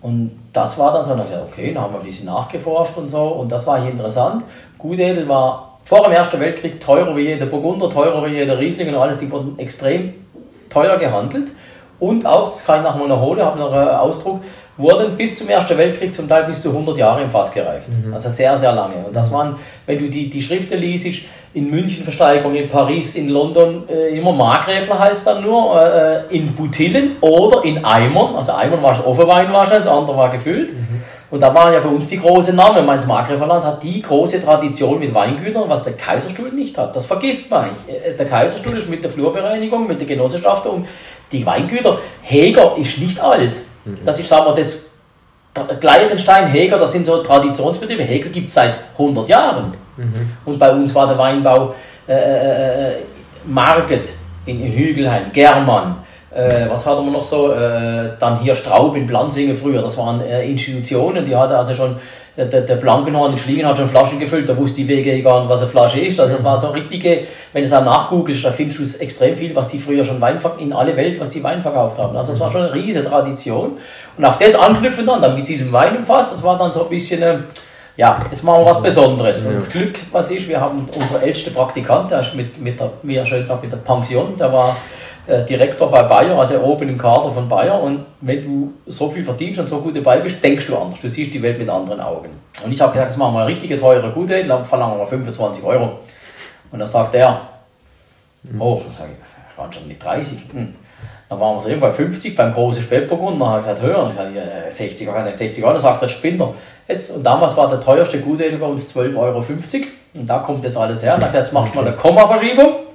Und das war dann so, dann habe ich gesagt, okay, dann haben wir ein bisschen nachgeforscht und so und das war eigentlich interessant. Gutedel war vor dem Ersten Weltkrieg teurer wie jeder Burgunder, teurer wie jeder Riesling und alles, die wurden extrem teuer gehandelt. Und auch, das kann ich nachher noch holen, habe noch einen Ausdruck, wurden bis zum Ersten Weltkrieg zum Teil bis zu 100 Jahre im Fass gereift. Also sehr, sehr lange. Und das waren, wenn du die, die Schriften liest, in München Versteigerung, in Paris, in London, äh, immer Markgräfler heißt dann nur, äh, in Butillen oder in Eimern. Also Eimern war das Offenwein wahrscheinlich, das andere war gefüllt. Und da waren ja bei uns die großen Namen. Ich meine, das Markgräflerland hat die große Tradition mit Weingütern, was der Kaiserstuhl nicht hat. Das vergisst man eigentlich. Äh, Der Kaiserstuhl ist mit der Flurbereinigung, mit der Genossenschaft und die Weingüter. Heger ist nicht alt. Das ist, sagen wir, das Gleichenstein, Heger, das sind so Traditionsbetriebe. Heger gibt es seit 100 Jahren. Mhm. Und bei uns war der Weinbau äh, äh, äh Marget in, in Hügelheim, German, äh, was hatten wir noch so? Äh, dann hier Straub in Blanzingen früher. Das waren äh, Institutionen, die hatte also schon, der, der Blankenhorn in Schliegen hat schon Flaschen gefüllt, da wusste die Wege gar nicht, was eine Flasche ist. Also das war so richtige, wenn du es auch nachgoogelst, da findest du extrem viel, was die früher schon Wein, in alle Welt, was die Wein verkauft haben. Also das war schon eine riesige Tradition. Und auf das anknüpfen dann, dann mit diesem Wein im Fass, das war dann so ein bisschen, äh, ja, jetzt machen wir was Besonderes. Und das Glück, was ist, wir haben unsere älteste Praktikant, der ist mit, mit der, wie er schön sagt, mit der Pension, der war äh, Direktor bei Bayer, also oben im Kader von Bayer. Und wenn du so viel verdienst und so gut dabei bist, denkst du anders. Du siehst die Welt mit anderen Augen. Und ich habe gesagt, jetzt machen wir eine richtige teure Gute, verlangen wir 25 Euro. Und dann sagt er, oh, dann sage ich, waren schon mit 30. Hm. Dann waren wir so bei 50 beim großen Spätburgund. Dann habe ich gesagt, höher. Ich sage, ja, 60 Euro, 60 Euro. Dann sagt der Spinner. Jetzt, und damals war der teuerste Gutedel bei uns 12,50 Euro. Und da kommt das alles her. Und dann habe ich gesagt, jetzt machst du mal eine Kommaverschiebung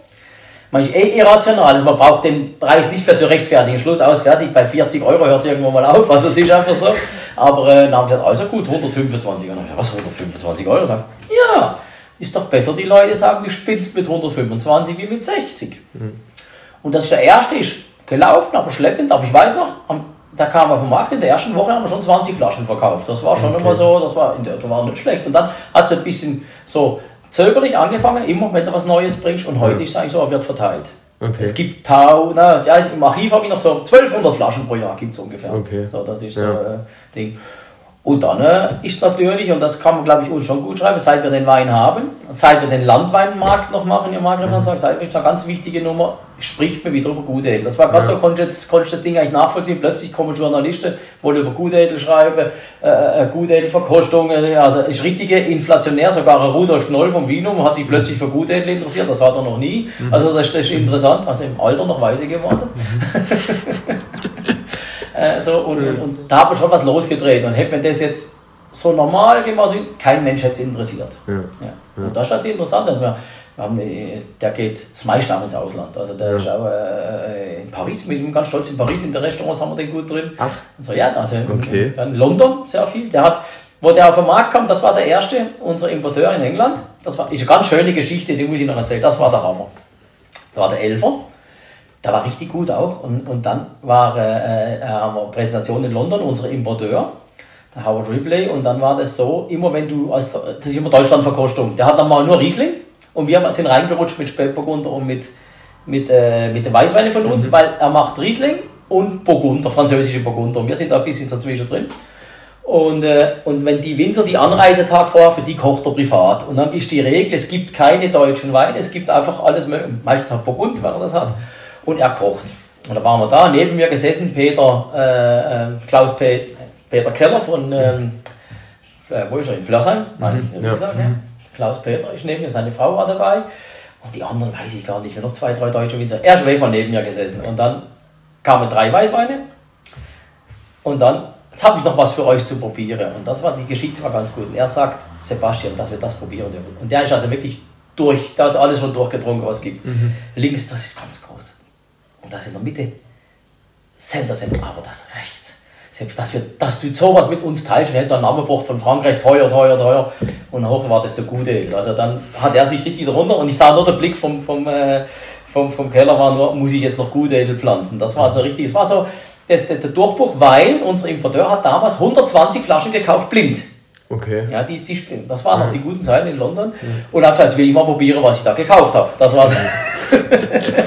manchmal eh irrational. Also man braucht den Preis nicht mehr zu rechtfertigen. Schluss aus, fertig. Bei 40 Euro hört es irgendwann mal auf. Also es ist einfach so. Aber äh, dann haben sie gesagt, also gut, 125 Euro. Was, 125 Euro? Sagt, ja, ist doch besser, die Leute sagen, du spinnst mit 125 wie mit 60. Mhm. Und das ist der erste, ist gelaufen, aber schleppend. Aber ich weiß noch, am, da kam er vom Markt, in der ersten Woche haben wir schon 20 Flaschen verkauft. Das war schon okay. immer so, das war, das war nicht schlecht. Und dann hat es ein bisschen so zögerlich angefangen, immer wenn du was Neues bringst und heute ist es eigentlich so, er wird verteilt. Okay. Es gibt Tau, na, ja, im Archiv habe ich noch so 1200 Flaschen pro Jahr gibt es ungefähr. Okay. So, das ist so ein äh, Ding. Und dann äh, ist natürlich, und das kann man glaube ich uns schon gut schreiben, seit wir den Wein haben, seit wir den Landweinmarkt noch machen im Agrarvertrag, seit wir eine ganz wichtige Nummer, spricht man wieder über Gutedel. Das war gerade ja. so, konnte ich, konnte ich das Ding eigentlich nachvollziehen. Plötzlich kommen Journalisten, wollen über Gutedel schreiben, äh, äh Gutedelverkostungen, also ist richtige inflationär, sogar Rudolf Knoll vom Vinum hat sich plötzlich für Gutedel interessiert, das hat er noch nie. Mhm. Also das, das ist interessant, also im Alter noch weise geworden. Äh, so, und, mhm. und, und, da hat man schon was losgedreht. Und hätte man das jetzt so normal gemacht, kein Mensch hätte es interessiert. Ja. Ja. Und das ist halt interessant, dass wir, wir haben, äh, der geht das meiste ins Ausland. Also der ja. ist auch äh, in Paris, ich bin ganz stolz in Paris, in den Restaurants haben wir den gut drin. Ach. So, ja, also okay. in, in London sehr viel. Der hat, wo der auf den Markt kam, das war der erste, unser Importeur in England. Das war, ist eine ganz schöne Geschichte, die muss ich noch erzählen. Das war der Hammer. Da war der Elfer. Der war richtig gut auch. Und, und dann war äh, äh, haben wir Präsentation in London, unser Importeur, der Howard Ripley. Und dann war das so, immer wenn du, aus, das ist immer Deutschlandverkostung, der hat normal nur Riesling. Und wir sind reingerutscht mit Spätburgunder und mit, mit, äh, mit den Weißweinen von uns, mhm. weil er macht Riesling und Burgunder, französische Burgunder. Und wir sind da ein bisschen dazwischen drin. Und, äh, und wenn die Winzer die Anreisetag vorher, für die kocht er privat. Und dann ist die Regel, es gibt keine deutschen Weine, es gibt einfach alles. Meistens hat Burgund, wenn er das hat und er kocht. Und da waren wir da, neben mir gesessen, Peter, äh, äh, Klaus P Peter Keller von, ähm, äh, wo ist er, in Flörsheim, ich, ja. Sagen, ja. Klaus Peter ist neben mir, seine Frau war dabei und die anderen weiß ich gar nicht mehr, noch zwei, drei deutsche Winzer. Er ist mal neben mir gesessen und dann kamen drei Weißweine und dann, jetzt habe ich noch was für euch zu probieren und das war, die Geschichte war ganz gut und er sagt, Sebastian, dass wir das probieren dürfen. Und der ist also wirklich durch, der hat alles schon durchgetrunken, was es gibt. Mhm. Links, das ist ganz groß. Und das in der Mitte, sensationell, aber das rechts. Dass, wir, dass du sowas mit uns teilst, wir hätten einen Namen gebracht von Frankreich, teuer, teuer, teuer. Und hoch war das der Gute. Also dann hat er sich richtig runter und ich sah nur der Blick vom, vom, äh, vom, vom Keller war nur, muss ich jetzt noch gute Edel pflanzen. Das war so richtig, es war so das, der, der Durchbruch, weil unser Importeur hat damals 120 Flaschen gekauft, blind. Okay. Ja, die, die, das waren noch die guten Zeiten in London. Mhm. Und hat gesagt, will ich mal probieren, was ich da gekauft habe. Das war's.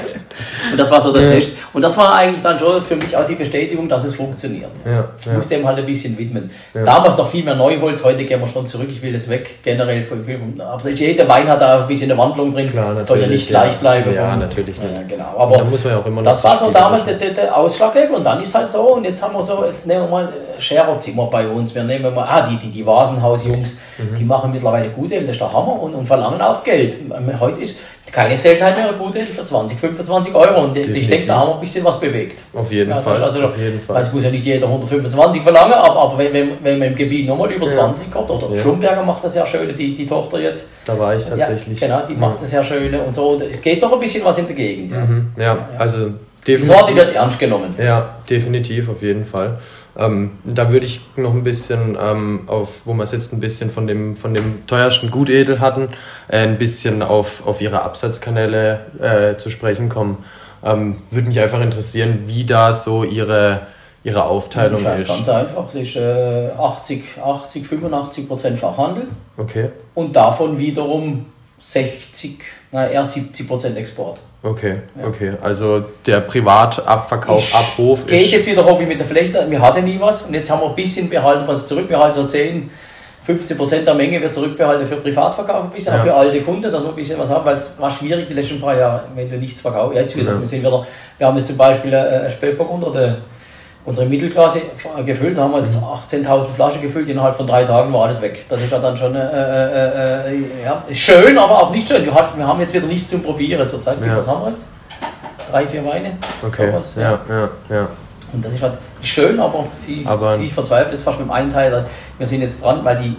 Das war so der ja. Test. Und das war eigentlich dann schon für mich auch die Bestätigung, dass es funktioniert. Ja, ich musste dem halt ein bisschen widmen. Damals noch viel mehr Neuholz, heute gehen wir schon zurück, ich will jetzt weg, generell von. Aber jeder Wein hat da ein bisschen eine Wandlung drin, Klar, soll ja nicht gleich bleiben. Ja, natürlich. Ja, genau. Aber da muss man ja auch immer das war so damals der, der, der Ausschlaggebend und dann ist halt so, und jetzt haben wir so, jetzt nehmen wir mal Schererzimmer bei uns, wir nehmen mal, ah, die, die, die Vasenhaus-Jungs, mhm. die machen mittlerweile gute, das ist der Hammer und, und verlangen auch Geld. Heute ist keine Seltenheit mehr, eine gute für 20, 25 Euro. Und Definitiv. ich denke, da haben wir ein bisschen was bewegt. Auf jeden ja, Fall. Also, auf jeden Fall. Es muss ja nicht jeder 125 verlangen, aber, aber wenn, wenn, wenn man im Gebiet nochmal über 20 ja. kommt, oder ja. Schlumberger macht das ja schön, die, die Tochter jetzt. Da war ich tatsächlich. Ja, genau, die macht das ja schön und so. Und es geht doch ein bisschen was in der Gegend. Ja, mhm. ja, also definitiv. Die Sorte wird ernst genommen. Ja, definitiv, auf jeden Fall. Ähm, da würde ich noch ein bisschen ähm, auf, wo wir es jetzt ein bisschen von dem, von dem teuersten Gutedel hatten, äh, ein bisschen auf, auf ihre Absatzkanäle äh, zu sprechen kommen. Ähm, würde mich einfach interessieren, wie da so ihre, ihre Aufteilung ist. Ganz einfach, es ist äh, 80, 80, 85 Prozent Fachhandel. Okay. Und davon wiederum 60, na, eher 70 Prozent Export. Okay, ja. okay. Also der Privatabverkauf ich ab Hof geht ist. jetzt wieder auf wie mit der Flechte. Wir hatten nie was und jetzt haben wir ein bisschen behalten, was zurückbehalten, so 10, 15 Prozent der Menge wird zurückbehalten für Privatverkauf, ein bisschen, ja. auch für alte Kunden, dass wir ein bisschen was haben, weil es war schwierig die letzten paar Jahre, wenn wir nichts verkaufen. Jetzt wieder, ja. wir, sind wieder, wir haben jetzt zum Beispiel ein Spätbock unter der unsere Mittelklasse gefüllt, haben wir jetzt 18.000 Flaschen gefüllt, innerhalb von drei Tagen war alles weg. Das ist ja dann schon äh, äh, äh, ja, schön, aber auch nicht schön. Wir haben jetzt wieder nichts zum Probieren zurzeit. Ja. Was haben wir jetzt? Drei, vier Weine. Okay. Sowas, ja, ja, ja. Und das ist halt schön, aber sie, aber sie ist verzweifelt jetzt fast mit dem einen Teil. Wir sind jetzt dran, weil die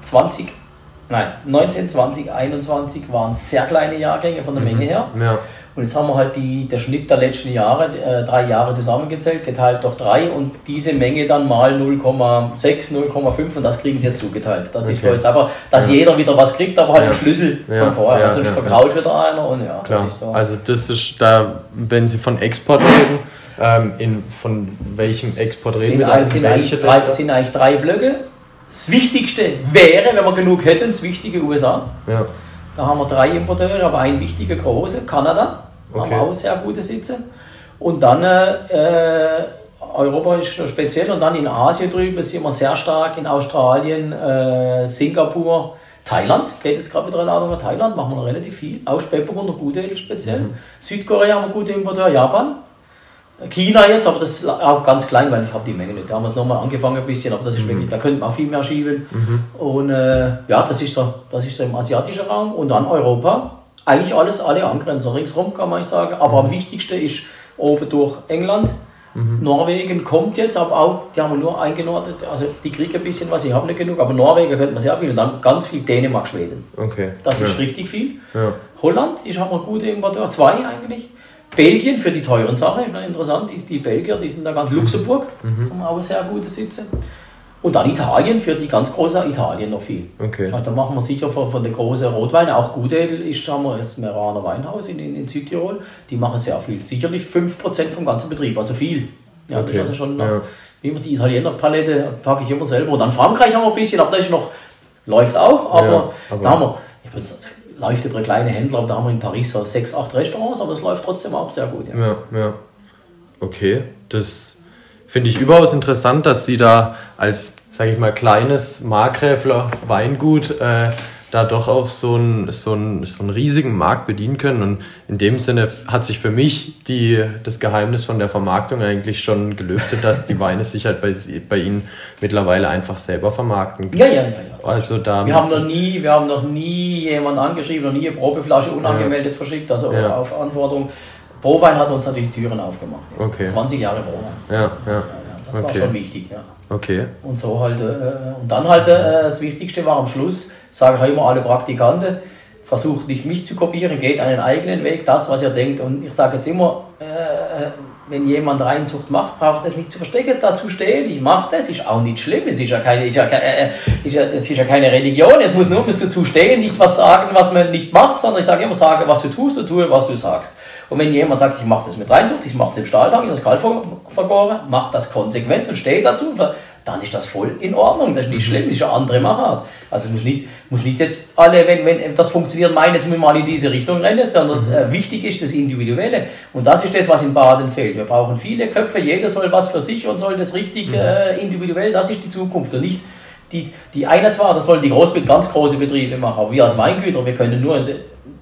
20, nein, 19, 20, 21 waren sehr kleine Jahrgänge von der mhm. Menge her. Ja. Und jetzt haben wir halt die, der Schnitt der letzten Jahre, äh, drei Jahre zusammengezählt, geteilt durch drei und diese Menge dann mal 0,6, 0,5 und das kriegen sie jetzt zugeteilt. Das okay. ist so jetzt einfach, dass ja. jeder wieder was kriegt, aber halt ja. einen Schlüssel ja. von vorher. Ja, sonst ja, vergrault wieder einer und ja. Klar. Das so. Also das ist da, wenn Sie von Export reden, ähm, in, von welchem Export reden wir da? Sind eigentlich, drei, sind eigentlich drei Blöcke. Das Wichtigste wäre, wenn wir genug hätten, das wichtige USA. Ja. Da haben wir drei Importeure, aber ein wichtiger große, Kanada, okay. haben auch sehr gute Sitze. Und dann äh, Europa ist speziell und dann in Asien drüben sind wir sehr stark, in Australien, äh, Singapur, Thailand, geht jetzt gerade wieder eine Ladung nach Thailand, machen wir relativ viel. Auch Spätburgunder, gute speziell. Mhm. Südkorea haben wir gute Importeure, Japan. China jetzt, aber das ist auch ganz klein, weil ich habe die Menge nicht. Da haben wir es nochmal angefangen ein bisschen, aber das ist mhm. wirklich, da könnte man auch viel mehr schieben. Mhm. Und äh, ja, das ist, so, das ist so im asiatischen Raum und dann Europa. Eigentlich alles, alle Angrenzer ringsrum kann man sagen. Aber mhm. am wichtigsten ist oben durch England. Mhm. Norwegen kommt jetzt, aber auch, die haben wir nur eingenordet, also die kriegen ein bisschen was, ich habe nicht genug, aber Norwegen könnte man sehr viel und dann ganz viel Dänemark, Schweden. Okay. Das ja. ist richtig viel. Ja. Holland ist haben wir gute Importeur, zwei eigentlich. Belgien für die teuren Sachen, interessant, die, die Belgier, die sind da ganz Luxemburg, mhm. haben auch sehr gute Sitze. Und dann Italien, für die ganz große Italien noch viel. Okay. Also da machen wir sicher von, von der großen Rotweine, auch Gutedel ist, haben wir das Meraner Weinhaus in, in, in, Südtirol, die machen sehr viel. Sicherlich 5% vom ganzen Betrieb, also viel. Ja, okay. das ist also schon noch, ja. wie immer die Italiener Palette packe ich immer selber. Und dann Frankreich haben wir ein bisschen, aber das ist noch, läuft auch, aber, ja, aber da haben wir, ich bin, läuft über kleine Händler, da haben wir in Paris so sechs, acht Restaurants, aber es läuft trotzdem auch sehr gut. Ja, ja. ja. Okay, das finde ich überaus interessant, dass Sie da als, sage ich mal, kleines Markgräfler Weingut äh, da doch auch so einen, so, einen, so einen riesigen Markt bedienen können. Und in dem Sinne hat sich für mich die, das Geheimnis von der Vermarktung eigentlich schon gelüftet, dass die Weine sich halt bei, bei Ihnen mittlerweile einfach selber vermarkten. Ja, ja, ja. ja. Also da wir, haben noch nie, wir haben noch nie jemand angeschrieben, noch nie eine Probeflasche unangemeldet ja. verschickt, also ja. auf Anforderung. Prowein hat uns natürlich die Türen aufgemacht. Okay. 20 Jahre Prowein. Ja, ja. Das okay. war schon wichtig, ja. Okay. Und so halt, äh, und dann halt äh, das Wichtigste war am Schluss, sage ich immer alle Praktikanten, versucht nicht mich zu kopieren, geht einen eigenen Weg, das, was ihr denkt. Und ich sage jetzt immer, äh, wenn jemand Reinzucht macht, braucht es nicht zu verstecken, dazu stehen, ich mache das, ist auch nicht schlimm, es ist ja keine, ist ja, äh, ist ja, es ist ja keine Religion, es muss nur musst dazu stehen, nicht was sagen, was man nicht macht, sondern ich sage immer, sage, was du tust, und tue, was du sagst. Und wenn jemand sagt, ich mache das mit Reinzucht, ich mache es im Stahltag, in das Kalt vergoren, macht das konsequent und steht dazu, dann ist das voll in Ordnung. Das ist nicht schlimm, das ist eine andere Machart. Also muss nicht, muss nicht jetzt alle, wenn, wenn das funktioniert, meinen, jetzt müssen wir mal in diese Richtung rennen, sondern mhm. äh, wichtig ist das Individuelle. Und das ist das, was in Baden fehlt. Wir brauchen viele Köpfe, jeder soll was für sich und soll das richtig mhm. äh, individuell, das ist die Zukunft. Und nicht die, die einer zwar, das sollen die Großbetriebe, ganz große Betriebe machen, aber wir als Weingüter, wir können nur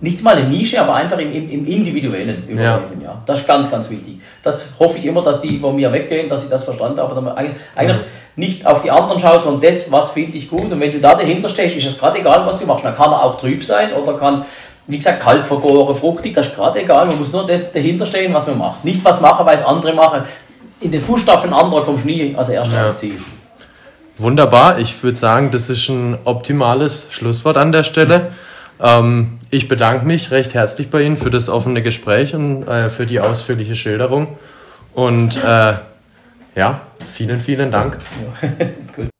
nicht mal eine Nische, aber einfach im, im, im Individuellen überleben. Ja. ja. Das ist ganz, ganz wichtig. Das hoffe ich immer, dass die von mir weggehen, dass sie das verstanden haben, aber eigentlich mhm. nicht auf die anderen schaut, sondern das, was finde ich gut. Und wenn du da dahinter stehst, ist es gerade egal, was du machst. Dann kann er auch trüb sein oder kann, wie gesagt, kalt vergoren, fruchtig, das ist gerade egal. Man muss nur das dahinter stehen, was man macht. Nicht was machen, weil es andere machen. In den Fußstapfen anderer kommst du nie als erstes ja. ans Ziel. Wunderbar. Ich würde sagen, das ist ein optimales Schlusswort an der Stelle. Ähm, ich bedanke mich recht herzlich bei Ihnen für das offene Gespräch und äh, für die ausführliche Schilderung. Und äh, ja, vielen, vielen Dank. Ja.